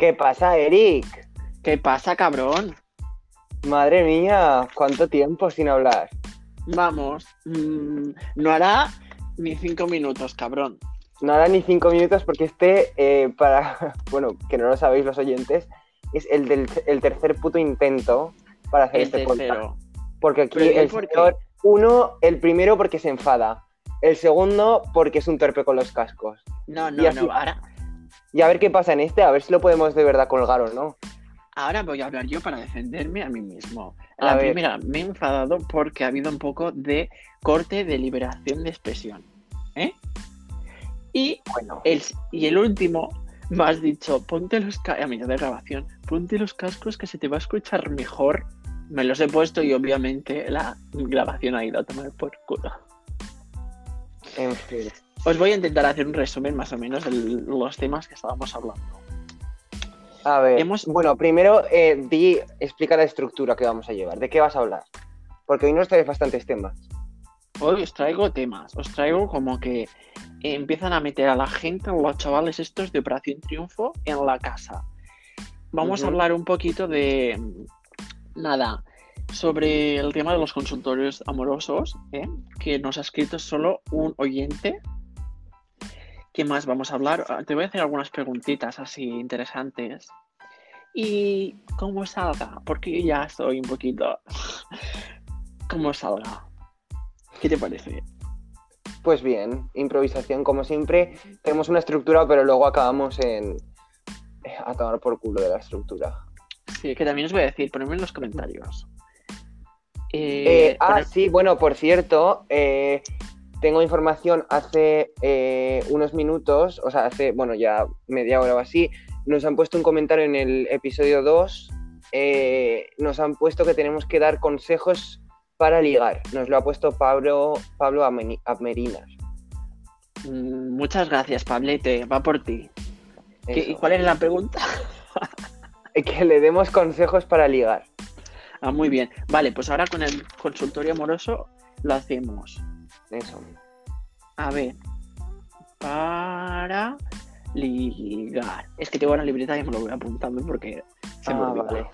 ¿Qué pasa, Eric? ¿Qué pasa, cabrón? Madre mía, ¿cuánto tiempo sin hablar? Vamos, mm, no hará ni cinco minutos, cabrón. No hará ni cinco minutos porque este, eh, para, bueno, que no lo sabéis los oyentes, es el del el tercer puto intento para hacer El este podcast. Porque aquí Pero, ¿y el por señor, uno, el primero porque se enfada, el segundo porque es un torpe con los cascos. No, no, no. Ahora, Y a ver qué pasa en este, a ver si lo podemos de verdad colgar o no. ahora voy a hablar yo para defenderme a mí mismo. A La ver. primera, me he enfadado porque ha habido un poco de corte de liberación de expresión. ¿Eh? Y Bueno, el, y el último, me has dicho, ponte los cascos, a mitad de grabación, ponte los cascos que se te va a escuchar mejor. Me los he puesto y obviamente la grabación ha ido a tomar por culo. en fin. Os voy a intentar hacer un resumen más o menos de los temas que estábamos hablando. A ver, Hemos- bueno, primero eh, di, explica la estructura que vamos a llevar. ¿De qué vas a hablar? Porque hoy nos traes bastantes temas. Hoy os traigo temas, os traigo como que empiezan a meter a la gente, los chavales estos de Operación Triunfo en la casa. Vamos a hablar un poquito de nada sobre el tema de los consultorios amorosos, ¿eh? que nos ha escrito solo un oyente. ¿Qué más vamos a hablar? Ah, Te voy a hacer algunas preguntitas así interesantes. Y cómo salga, porque ya estoy un poquito. ¿Cómo salga? ¿Qué te parece? Pues bien, improvisación como siempre. Tenemos una estructura, pero luego acabamos en eh, a tomar por culo de la estructura. Sí, que también os voy a decir, ponedme en los comentarios. Eh, Eh, ah, sí, bueno, por cierto, eh, tengo información hace eh, unos minutos, o sea, hace, bueno, ya media hora o así, nos han puesto un comentario en el episodio 2, eh, nos han puesto que tenemos que dar consejos para ligar. Nos lo ha puesto Pablo, Pablo Amerinas. Mm, muchas gracias, Pablete, va por ti. ¿Qué- Eso. ¿Y cuál es la pregunta? Que le demos consejos para ligar. Ah, muy bien. Vale, pues ahora con el consultorio amoroso lo hacemos. Eso. A ver. Para ligar. Es que tengo una libreta y me lo voy apuntando porque se me Ah, olvida. vale.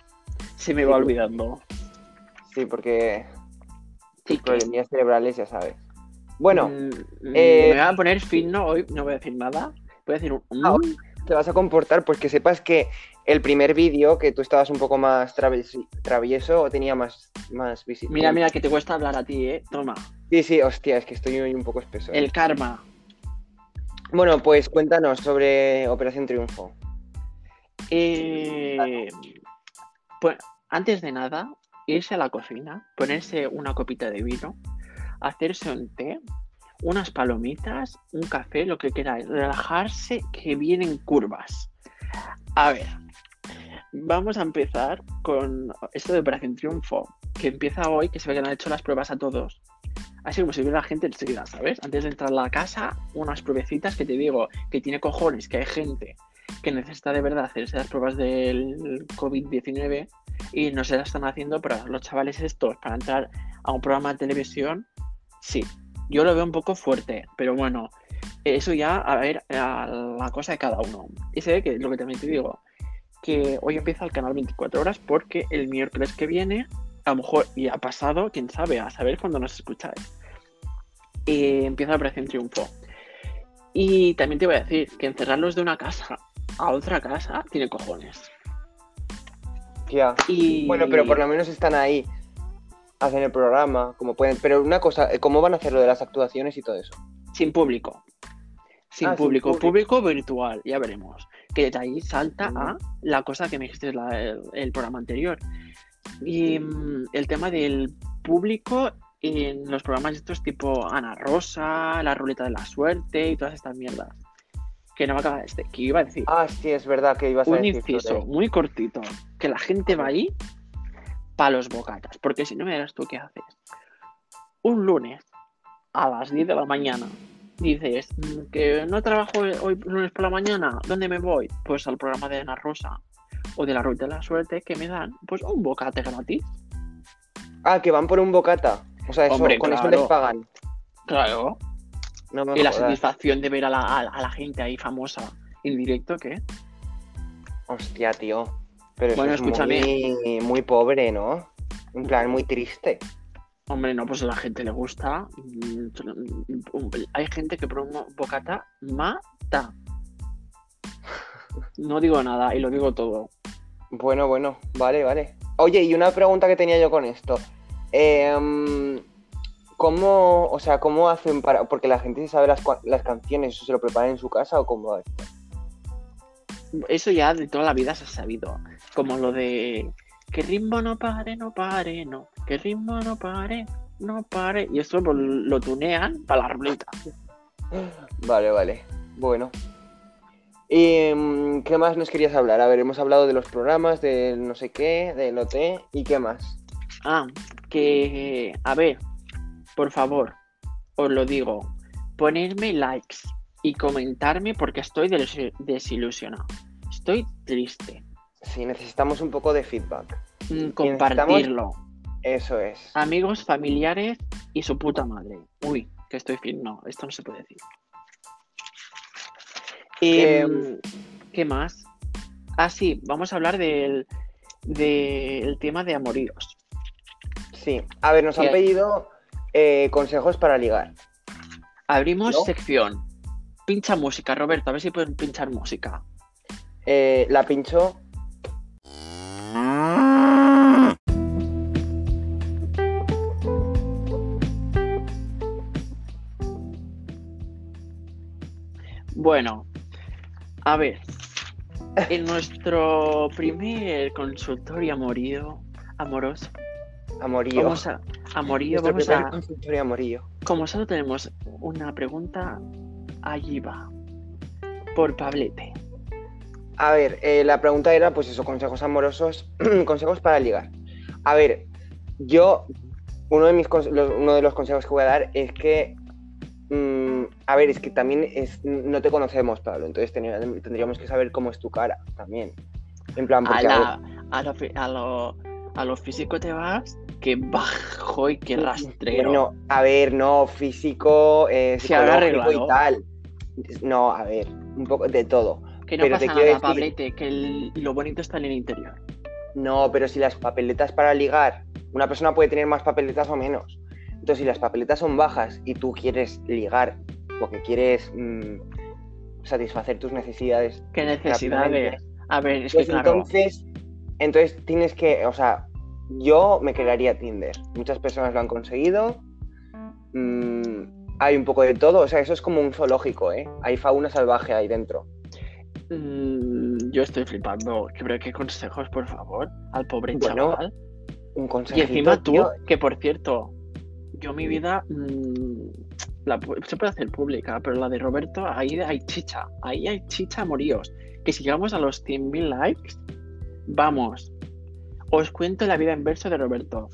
Se me Sí, va olvidando. Sí, porque Sí, cerebrales, ya sabes. Bueno, Mm, mm, eh, me voy a poner fino hoy, no voy a decir nada. Voy a decir un. Ah, te vas a comportar, pues que sepas que el primer vídeo, que tú estabas un poco más travieso, tenía más, más visibilidad. Mira, mira, que te cuesta hablar a ti, ¿eh? Toma. Sí, sí, hostia, es que estoy hoy un poco espeso. ¿eh? El karma. Bueno, pues cuéntanos sobre Operación Triunfo. Eh, pues antes de nada, irse a la cocina, ponerse una copita de vino, hacerse un té, unas palomitas, un café, lo que queráis, relajarse que vienen curvas. A ver, vamos a empezar con esto de Operación Triunfo, que empieza hoy, que se ve que han hecho las pruebas a todos. Así como si viera la gente enseguida, ¿sabes? Antes de entrar a la casa, unas pruebecitas que te digo que tiene cojones, que hay gente que necesita de verdad hacerse las pruebas del COVID-19 y no se las están haciendo, pero los chavales estos para entrar a un programa de televisión, sí, yo lo veo un poco fuerte, pero bueno, eso ya a ver a la cosa de cada uno. Y se ve que lo que también te digo, que hoy empieza el canal 24 horas porque el miércoles que viene, a lo mejor ya ha pasado, quién sabe, a saber cuándo nos escucháis. Y empieza la Operación Triunfo. Y también te voy a decir que encerrarlos de una casa a otra casa tiene cojones. Ya. Y Bueno, pero por lo menos están ahí, hacen el programa, como pueden. Pero una cosa, eh, ¿cómo van a hacer lo de las actuaciones y todo eso? sin público. Sin Ah, sin público, público. público virtual, ya veremos. Que de ahí salta a la cosa que me dijiste la- el, el programa anterior. Y mm, el tema del público en los programas estos tipo Ana Rosa, la ruleta de la suerte y todas estas mierdas. Que no me acaba este, que iba a decir. Ah, sí, es verdad que ibas a un decir. inciso sobre- muy cortito. Que la gente va ahí para los bocatas. Porque si no me dirás tú qué haces. Un lunes a las 10 de la mañana dices "Mm, que no trabajo hoy lunes por la mañana. ¿Dónde me voy? Pues al programa de Ana Rosa o de la Ruta de la Suerte que me dan pues un bocate gratis. Ah, que van por un bocata. O sea, eso, Hombre, con eso les pagan. Claro. No me Y la satisfacción de ver a la, a la- a la gente ahí famosa en directo, ¿qué? Hostia, tío. Pero eso Bueno, es escúchame. muy, muy pobre, ¿no? En plan, muy triste. Hombre, no, pues a la gente le gusta. Mm, Hay gente que un bocata mata. No digo nada y lo digo todo. Bueno, bueno, vale, vale. Oye, y una pregunta que tenía yo con esto. Em, ¿Cómo, o sea, cómo hacen para...? Porque la gente sabe las, las canciones, ¿eso se lo preparan en su casa o cómo? Eso ya de toda la vida se ha sabido. Como lo de que ritmo no pare, no pare, no. Que ritmo no pare, no pare. Y esto pues, lo tunean para la ruleta. Vale, vale. Bueno. ¿Y em, qué más nos querías hablar? A ver, hemos hablado de los programas, del no sé qué, del OT, ¿y qué más? Ah, que, a ver, por favor, os lo digo, ponerme likes y comentarme porque estoy des- desilusionado. Estoy triste. Sí, necesitamos un poco de feedback. Mm, Compartirlo. Eso es. Amigos, familiares y su puta madre. Uy, que estoy fin. No, esto no se puede decir. Em, ¿Qué más? Ah, sí, vamos a hablar del, del tema de amoríos. Sí. A ver, nos han pedido eh, consejos para ligar. Abrimos ¿No? sección. Pincha música, Roberto, a ver si pueden pinchar música. Eh, la pincho. Bueno, a ver. En nuestro primer consultorio amorío, amoroso, Amorío. vamos a, amorío, vamos a, consultorio amorío. como solo tenemos una pregunta, allí va. Por Pablete. A ver, eh, la pregunta era, pues eso, consejos amorosos, consejos para ligar. A ver, yo, uno de, mis, los- uno de los consejos que voy a dar es que, mm, a ver, es que también es, no te conocemos, Pablo, entonces tendríamos que saber cómo es tu cara también. En plan, A, porque, a ver, la, a, lo, a, lo, a lo físico te vas, que bajo y que rastrero. Bueno, a ver, no, físico, eh, psicológico y tal. No, a ver, un poco de todo. Que no pero pasa nada, decir- Pablete, que el- lo bonito está en el interior. No, pero si las papeletas para ligar, una persona puede tener más papeletas o menos. Entonces, si las papeletas son bajas y tú quieres ligar porque quieres mm, satisfacer tus necesidades, ¿Qué necesidades? A ver, es que pues claro. entonces, entonces tienes que, o sea, yo me crearía Tinder. Muchas personas lo han conseguido. Mm, hay un poco de todo, o sea, eso es como un zoológico, ¿eh? Hay fauna salvaje ahí dentro. Mm, yo estoy flipando. ¿Qué, qué consejos, por favor? Al pobre Bueno, chaval. Un Y encima tú, que por cierto, yo mi vida mm, la se puede hacer pública, pero la de Roberto, ahí hay chicha. Ahí hay chicha moríos. Que si llegamos a los 100.000 likes, vamos. Os cuento la vida en verso de Roberto.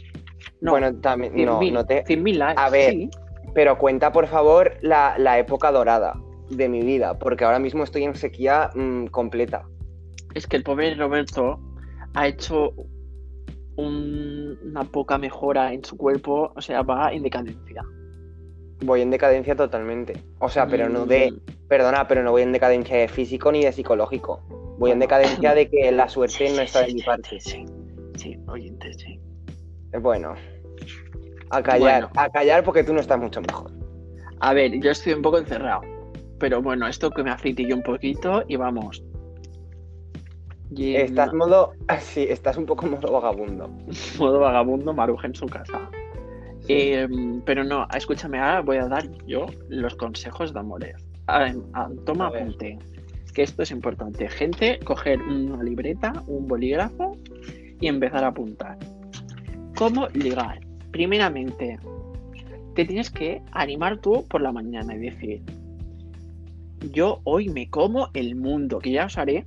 No, bueno, también, no, 100.000 no te, 100.000 likes. A ver, sí. Pero cuenta, por favor, la, la época dorada de mi vida, porque ahora mismo estoy en sequía mm, completa. Es que el pobre Roberto ha hecho un- una poca mejora en su cuerpo, o sea, va en decadencia. Voy en decadencia totalmente. O sea, pero no de. Mm, Perdona, pero no voy en decadencia de físico ni de psicológico. Voy en decadencia de que la suerte sí, no sí, está de sí, mi sí, parte. Sí, sí, oyente, sí. Bueno. A callar, Bueno. a callar porque tú no estás mucho mejor. A ver, yo estoy un poco encerrado. Pero bueno, esto que me yo un poquito y vamos. Y en Estás modo. Sí, estás un poco modo vagabundo. modo vagabundo, maruja en su casa. Eh, pero no, escúchame, ahora voy a dar yo los consejos de amores. Toma apunte, que esto es importante. Gente, coger una libreta, un bolígrafo y empezar a apuntar. ¿Cómo ligar? Primeramente, te tienes que animar tú por la mañana y decir, yo hoy me como el mundo, que ya os haré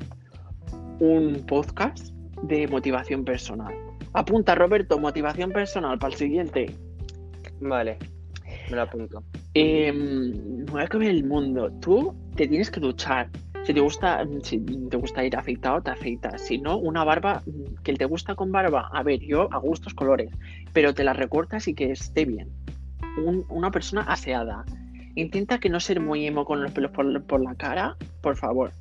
un podcast de motivación personal. Apunta, Roberto, motivación personal para el siguiente. Vale, me lo apunto. Eh, me voy a comer el mundo. Tú te tienes que duchar. Si te gusta, si te gusta ir afeitado, te afeitas. Si no, una barba que te gusta con barba. A ver, yo a gustos colores, pero te la recortas y que esté bien. Un- una persona aseada. Intenta que no ser muy emo con los pelos por, por la cara, por favor.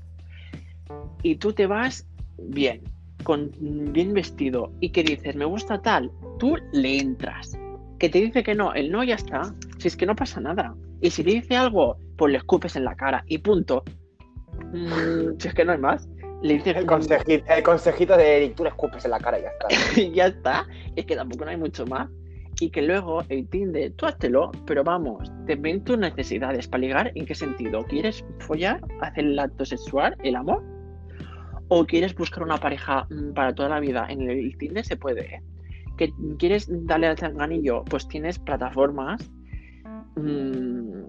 Y tú te vas bien, con bien vestido y que dices, me gusta tal, tú le entras. Que te dice que no, el no ya está. Si es que no pasa nada. Y si te dice algo, pues le escupes en la cara y punto. Mm, si es que no hay más. Le dices El consejito, el consejito de Eric, tú le escupes en la cara y ya está. y ya está. Es que tampoco no hay mucho más. Y que luego el Tinder, tú háztelo, pero vamos, te ven tus necesidades para ligar. ¿En qué sentido? ¿Quieres follar, hacer el acto sexual, el amor? ¿O quieres buscar una pareja mm, para toda la vida? En el Tinder se puede, ¿eh? ¿Que quieres darle al zanganillo? Pues tienes plataformas. mm,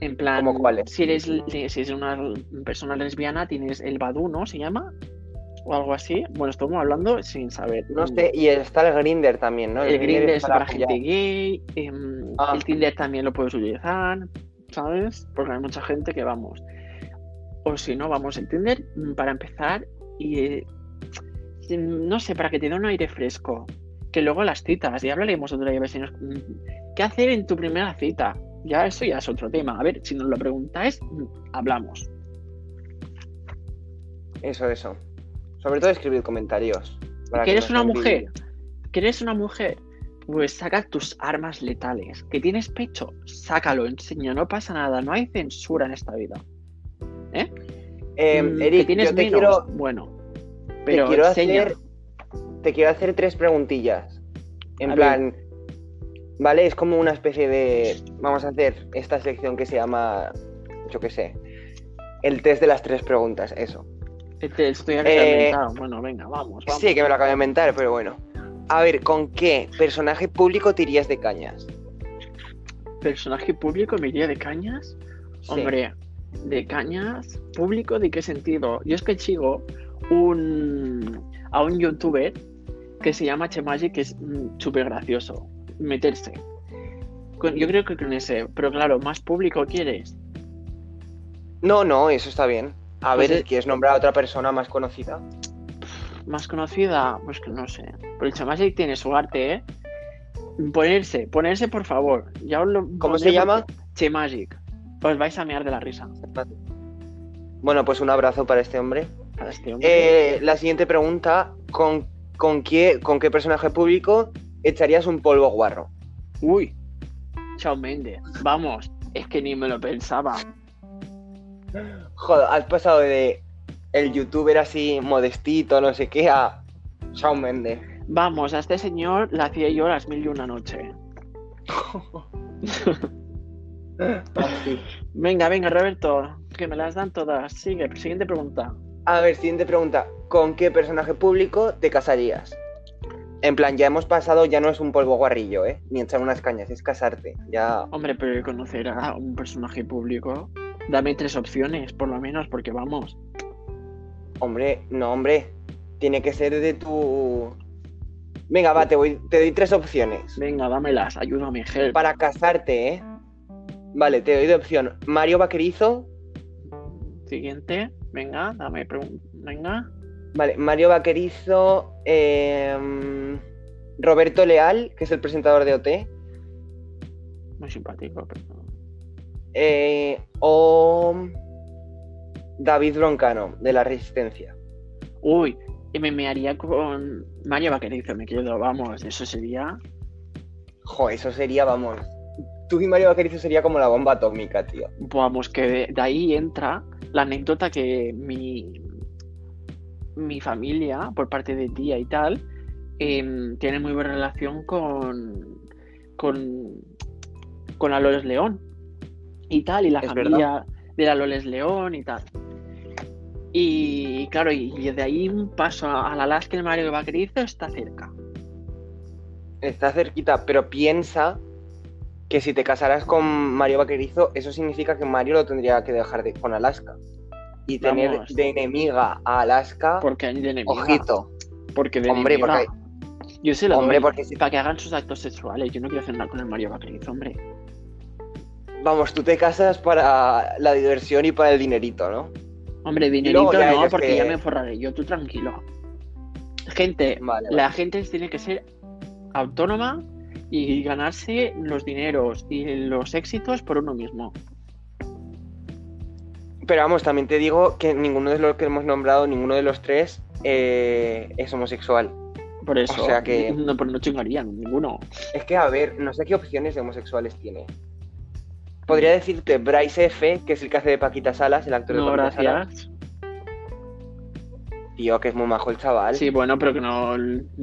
en plan, ¿Cómo cuáles? si eres, si eres una persona lesbiana, tienes el Badu, ¿no? ¿Se llama? O algo así. Bueno, estamos hablando sin saber. No sé, y está el Grinder también, ¿no? El Grindr es para gente gay. em, Ah. El Tinder también lo puedes utilizar, ¿sabes? Porque hay mucha gente que vamos. O si no, vamos el Tinder mm, para empezar y eh, no sé, para que te dé un aire fresco. Que luego las citas, ya hablaremos otro día, vecinos. mm, ¿Qué hacer en tu primera cita? Ya eso ya es otro tema. A ver, si nos lo preguntáis, mm, hablamos. Eso, eso. Sobre todo escribir comentarios. para ¿Que eres nos una mujer? ¿Que eres una mujer? Pues saca tus armas letales. ¿Que tienes pecho? Sácalo, enseña, no pasa nada, no hay censura en esta vida. ¿Eh? Eh, Mm, Eric, ¿Que tienes yo te menos? quiero, Bueno, te pero quiero enseña. hacer. Te quiero hacer tres preguntillas. En A plan. ¿Vale? Es como una especie de. Vamos a hacer esta sección que se llama. Yo qué sé. El test de las tres preguntas, eso. Este, estoy Eh. Bueno, venga, vamos, vamos. Sí, que me lo acabo de inventar, pero bueno. A ver, ¿con qué personaje público te irías de cañas? ¿Personaje público me iría de cañas? Sí. Hombre, de cañas, público, ¿de qué sentido? Yo es que sigo un, a un youtuber que se llama Chemagic, que es súper gracioso. Meterse. Con- yo creo que con ese, pero claro, más público quieres. No, no, eso está bien. A Pues ver, es- ¿quieres nombrar a otra persona más conocida? Más conocida, pues que no sé. Pero el Chemagic tiene su arte, ¿eh? Ponerse, ponerse por favor. Ya os lo ¿Cómo se llama? Chemagic. Os vais a mear de la risa. Bueno, pues un abrazo para este hombre. Para este hombre. Eh, la siguiente pregunta, ¿con, con, qué, ¿con qué personaje público echarías un polvo guarro? Uy, Chao Méndez. Vamos, es que ni me lo pensaba. Joder, has pasado de el youtuber así modestito, no sé qué, a Shawn Mendes. Vamos, a este señor le hacía yo las mil y una noche. Venga, venga, Roberto, que me las dan todas. Sigue, siguiente pregunta. A ver, siguiente pregunta. ¿Con qué personaje público te casarías? En plan, ya hemos pasado, ya no es un polvo guarrillo, ¿eh? Ni echar unas cañas, es casarte. Ya. Hombre, pero conocer a un personaje público. Dame tres opciones, por lo menos, porque vamos. Hombre, no, hombre. Tiene que ser de tu. Venga, va, te, voy, te doy tres opciones. Venga, dámelas, ayúdame, help. Para casarte, ¿eh? Vale, te doy de opción. Mario Vaquerizo. Siguiente, venga, dame pregunta. Venga. Vale, Mario Vaquerizo. em, Roberto Leal, que es el presentador de OT. Muy simpático, pero. Eh, o. David Broncano, de la Resistencia. Uy, me mearía con Mario Vaquerizo, me quedo, vamos, eso sería. Jo, eso sería, vamos. Tú y Mario Vaquerizo sería como la bomba atómica, tío. Vamos, que de, ahí entra la anécdota que mi, mi familia, por parte de tía y tal, em, tiene muy buena relación con, con, con la Loles León y tal, y la familia de la Loles León y tal. Y claro, y, y de ahí un paso a, a la Alaska el Mario Vaquerizo está cerca. Está cerquita, pero piensa que si te casaras con Mario Vaquerizo, eso significa que Mario lo tendría que dejar de, con Alaska. Y tener Vamos. de enemiga a Alaska, Porque hay de enemiga. ojito. Porque de Hombre, enemiga. Yo se lo Hombre, doy porque si- para que hagan sus actos sexuales. Yo no quiero hacer nada con el Mario Vaquerizo, hombre. Vamos, tú te casas para la diversión y para el dinerito, ¿no? Hombre, dinerito ya no, porque que- ya me forraré yo, tú tranquilo. Gente, Vale, la gente tiene que ser autónoma y ganarse los dineros y los éxitos por uno mismo. Pero vamos, también te digo que ninguno de los que hemos nombrado, ninguno de los tres eh, es homosexual. Por eso. O sea que- No, pero no chingarían, ninguno. Es que, a ver, no sé qué opciones de homosexuales tiene. Podría decirte Bryce F., que es el que hace de Paquita Salas, el actor No, de Paquita Salas. Tío, que es muy majo el chaval. Sí, bueno, pero que no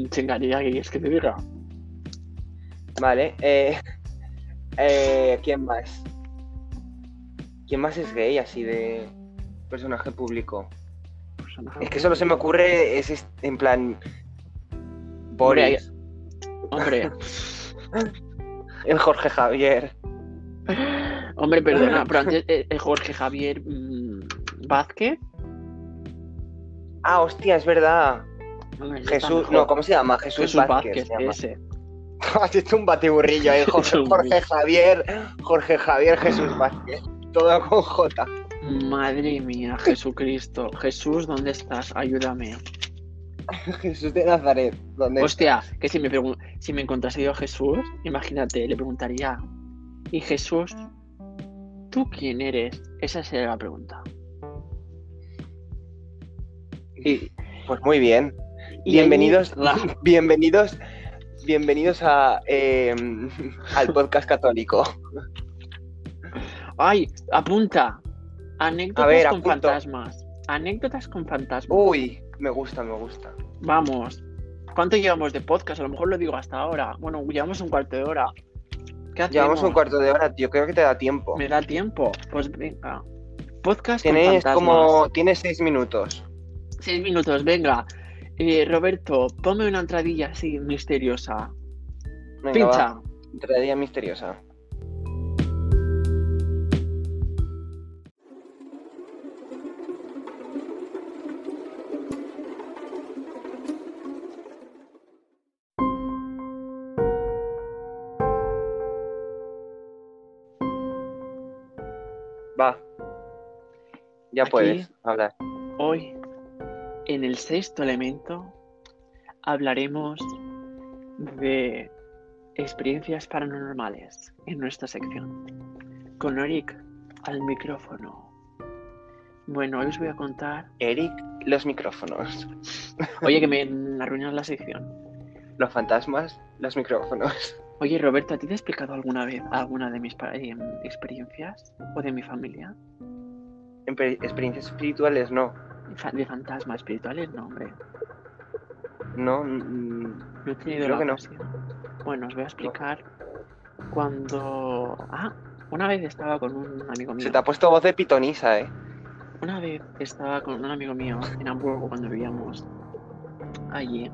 chingaría, que es que te diga. Vale. Eh, eh, ¿Quién más? ¿Quién más es gay así de personaje público? Personaje. Es que solo se me ocurre, es en plan... Boris, Hombre, el Jorge Javier. hombre, perdona, pero antes eh, eh, Jorge Javier mm, Vázquez. Ah, hostia, es verdad. hombre, Jesús, no, ¿cómo se llama? Jesús, Jesús Vázquez. Vázquez, se llama. ese. Has hecho un batiburrillo ahí, Jorge, Javier, Jorge Javier, Jesús Vázquez. Todo con J. Madre mía, Jesucristo. Jesús, ¿dónde estás? Ayúdame. Jesús de Nazaret. ¿Dónde Hostia, que si me, si me encontrase yo a Jesús, imagínate, le preguntaría, ¿y Jesús, tú quién eres? Esa sería la pregunta. Y, Pues muy bien. y Bienvenidos, bienvenidos, bienvenidos a eh, al podcast católico. ¡Ay! Apunta. Anécdotas A ver, con apunto. fantasmas. Anécdotas con fantasmas. Uy, me gusta, me gusta. Vamos. ¿Cuánto llevamos de podcast? A lo mejor lo digo hasta ahora. Bueno, llevamos un cuarto de hora. Llevamos un cuarto de hora, tío. Creo que te da tiempo. ¿Me da tiempo? Pues venga. Podcast Tienes como, tienes seis minutos. Seis minutos, venga. Eh, Roberto, ponme una entradilla así misteriosa. Venga, va. Pincha. Entradilla misteriosa. Ya Aquí- puedes hablar. Hoy, en el sexto elemento, hablaremos de experiencias paranormales en nuestra sección. Con Eric al micrófono. Bueno, hoy os voy a contar. Eric, los micrófonos. Oye, que me arruinas la sección. Los fantasmas, los micrófonos. Oye, Roberto, ¿a ti te he explicado alguna vez alguna de mis em, experiencias? ¿O de mi familia? Experiencias espirituales, no. De fantasmas espirituales, no, hombre. No, No he tenido Creo la que no. Bueno, os voy a explicar cuando... Ah, una vez estaba con un amigo mío. se te ha puesto voz de pitonisa, ¿eh? Una vez estaba con un amigo mío en Hamburgo cuando vivíamos allí.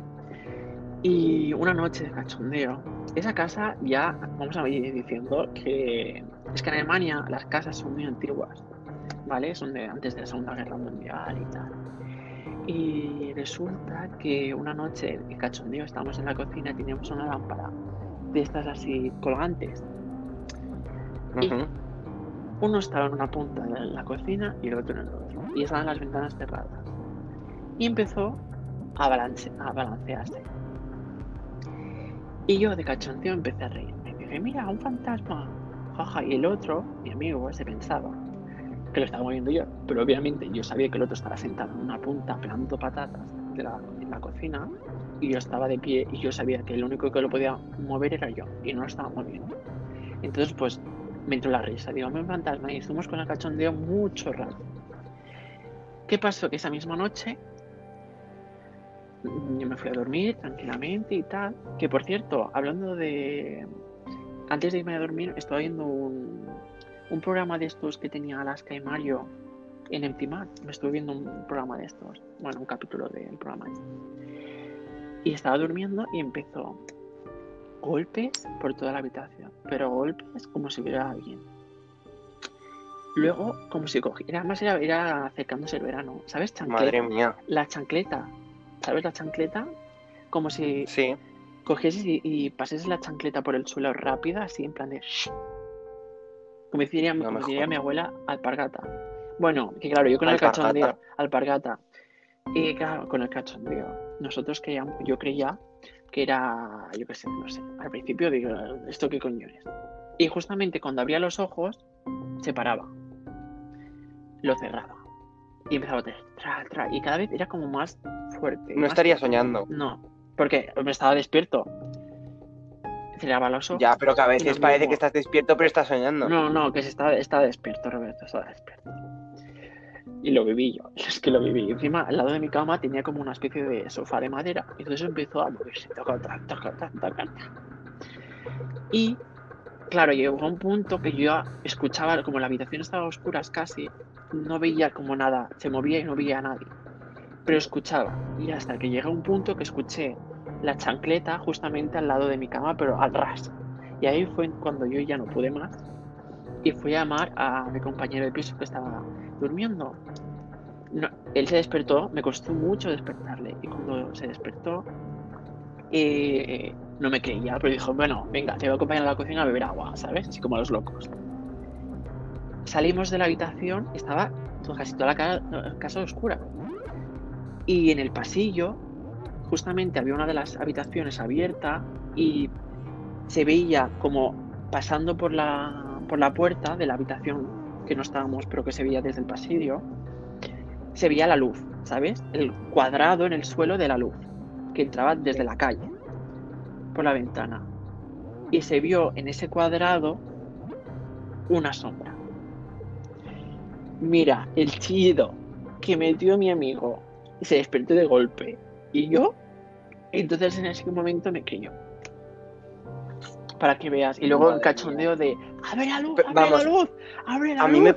Y una noche de cachondeo. Esa casa ya, vamos a ir diciendo que es que en Alemania las casas son muy antiguas, ¿vale? Son de antes de la Segunda Guerra Mundial y tal. Y resulta que una noche de cachondeo estábamos en la cocina y teníamos una lámpara de estas así colgantes. Y- Ujú. Uno estaba en una punta de la cocina y el otro en el otro. Y estaban las ventanas cerradas. Y empezó a, balance- a balancearse. Y yo de cachondeo empecé a reírme. Dije, mira, un fantasma. Jaja. Y el otro, mi amigo, se pensaba lo estaba moviendo yo. Pero obviamente yo sabía que el otro estaba sentado en una punta pelando patatas de la, en la cocina. Y yo estaba de pie y yo sabía que el único que lo podía mover era yo. Y no lo estaba moviendo. Entonces, pues me entró la risa. Digo, me fantasma. Y estuvimos con el cachondeo mucho rato. ¿Qué pasó? Que esa misma noche yo me fui a dormir tranquilamente y tal. Que por cierto, hablando de. Antes de irme a dormir, estaba viendo un, un programa de estos que tenía Alaska y Mario en Emptimat. Me estuve viendo un programa de estos. Bueno, un capítulo del programa este. Y estaba durmiendo y empezó golpes por toda la habitación. Pero golpes como si hubiera alguien. Luego, como si cogiera. Además, era, era acercándose el verano. ¿Sabes? Chancleta. Madre mía. La chancleta. ¿Sabes la chancleta? Como si Sí. cogieses y, y pasases la chancleta por el suelo rápida, así en plan de. Como diría, No como diría mi abuela, alpargata. Bueno, que claro, yo con Alpargata. el cachondeo, alpargata. Y claro, con el cachondeo, nosotros creíamos, yo creía que era, yo qué sé, no sé. Al principio digo, ¿esto qué coño es? Y justamente cuando abría los ojos, se paraba. lo cerraba. Y empezaba a tener tra, tra, y cada vez era como más fuerte. No más estaría fuerte. soñando. No, porque me estaba despierto. Cerraba los ojos. Ya, pero que a veces lo parece que estás despierto, pero estás soñando. No, no, que se estaba, estaba despierto, Roberto, estaba despierto. Y lo viví yo, es que lo viví. Encima, al lado de mi cama tenía como una especie de sofá de madera. Y entonces empezó a moverse, toca, toca, toca. Y, claro, llegó a un punto que yo escuchaba, como la habitación estaba a oscuras casi, no veía como nada, se movía y no veía a nadie. Pero escuchaba. Y hasta que llega un punto que escuché la chancleta justamente al lado de mi cama, pero al ras. Y ahí fue cuando yo ya no pude más y fui a llamar a mi compañero de piso que estaba durmiendo. Él se despertó, me costó mucho despertarle y cuando se despertó eh, no me creía, pero dijo, bueno, venga, te voy a acompañar a la cocina a beber agua, ¿sabes? Así como a los locos. Salimos de la habitación, estaba casi toda la ca- casa oscura. Y en el pasillo, justamente había una de las habitaciones abierta y se veía como pasando por la, por la puerta de la habitación que no estábamos, pero que se veía desde el pasillo, se veía la luz, ¿sabes? El cuadrado en el suelo de la luz, que entraba desde la calle, por la ventana. Y se vio en ese cuadrado una sombra. Mira, el chillido que metió mi amigo se despertó de golpe. Y yo, entonces en ese momento me creyó. Para que veas. Y luego el cachondeo de abre la luz, Pero, abre vamos, la luz, abre la A luz. mí me.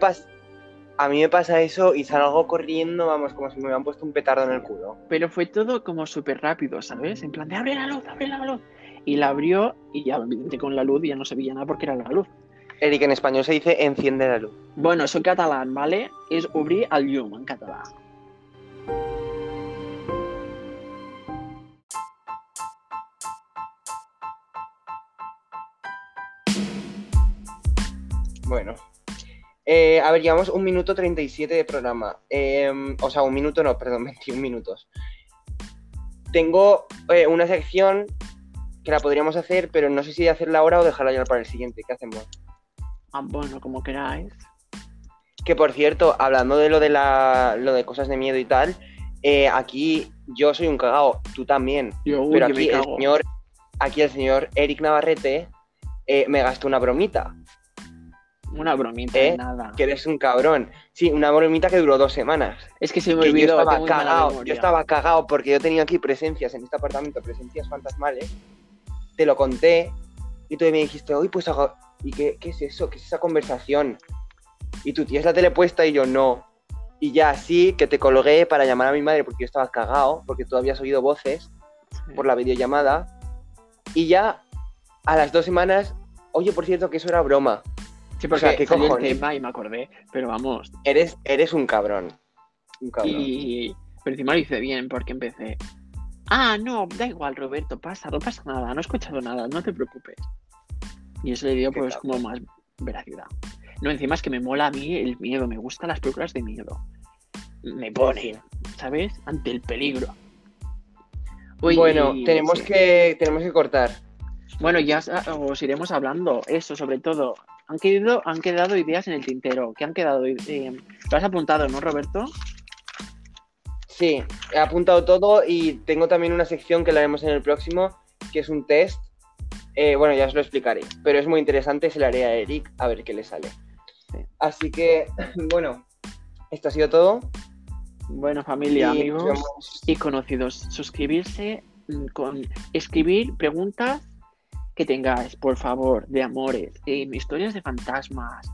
A mí me pasa eso y salgo corriendo, vamos, como si me hubieran puesto un petardo en el culo. Pero fue todo como súper rápido, ¿sabes? En plan de abre la luz, abre la luz. Y la abrió y ya evidente con la luz y ya no se veía nada porque era la luz. Eric, en español se dice enciende la luz. Bueno, soy catalán, ¿vale? Es obrir al llum en catalán. Bueno. Eh, a ver, llevamos un minuto 37 de programa. Eh, o sea, un minuto no, perdón, 21 minutos. Tengo eh, una sección que la podríamos hacer, pero no sé si hacerla ahora o dejarla ya para el siguiente. ¿Qué hacemos? Ah, bueno, como queráis. Que por cierto, hablando de lo de la, lo de cosas de miedo y tal, eh, aquí yo soy un cagao, tú también. Yo, uy, Pero aquí el señor, aquí el señor Eric Navarrete eh, me gastó una bromita. Una bromita ¿Eh? nada. Que eres un cabrón. Sí, una bromita que duró dos semanas. Es que se me Que yo olvidó. estaba muy mala cagado, yo estaba cagado porque yo tenía aquí presencias en este apartamento, presencias fantasmales. Te lo conté y tú me dijiste, uy, pues hago... ¿Y qué, qué es eso? ¿Qué es esa conversación? Y tú tienes la tele puesta y yo no. Y ya así que te colgué para llamar a mi madre porque yo estaba cagado, porque tú habías oído voces Sí. por la videollamada. Y ya a las dos semanas, oye, por cierto, que eso era broma. Sí, o porque sea, ¿qué salió el tema y me acordé. Pero vamos. Eres, eres un cabrón. Un cabrón. Y pero encima lo hice bien porque empecé. Ah, no, da igual, Roberto, pasa, no pasa nada, no he escuchado nada, no te preocupes. Y eso le dio pues como más veracidad. No, encima es que me mola a mí el miedo, me gustan las películas de miedo. Me ponen, ¿sabes? Ante el peligro. Uy, bueno, tenemos sí. que, tenemos que cortar. Bueno, ya os iremos hablando, eso sobre todo. Han quedado, han quedado ideas en el tintero. ¿Qué han quedado? Eh, lo has apuntado, ¿no, Roberto? Sí, he apuntado todo y tengo también una sección que la haremos en el próximo, que es un test. Eh, bueno, ya os lo explicaré, pero es muy interesante, se lo haré a Eric a ver qué le sale. Sí. Así que, bueno, esto ha sido todo. Bueno, familia, y amigos. vemos- y conocidos. Suscribirse, mm, con escribir preguntas que tengáis, por favor, de amores, eh, historias de fantasmas.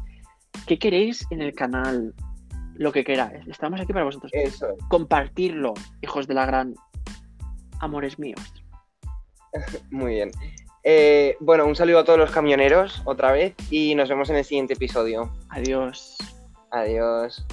¿Qué queréis en el canal? Lo que queráis. Estamos aquí para vosotros. Eso, Compartirlo, hijos de la gran. Amores míos. muy bien. Eh, bueno, un saludo a todos los camioneros otra vez y nos vemos en el siguiente episodio. Adiós. Adiós.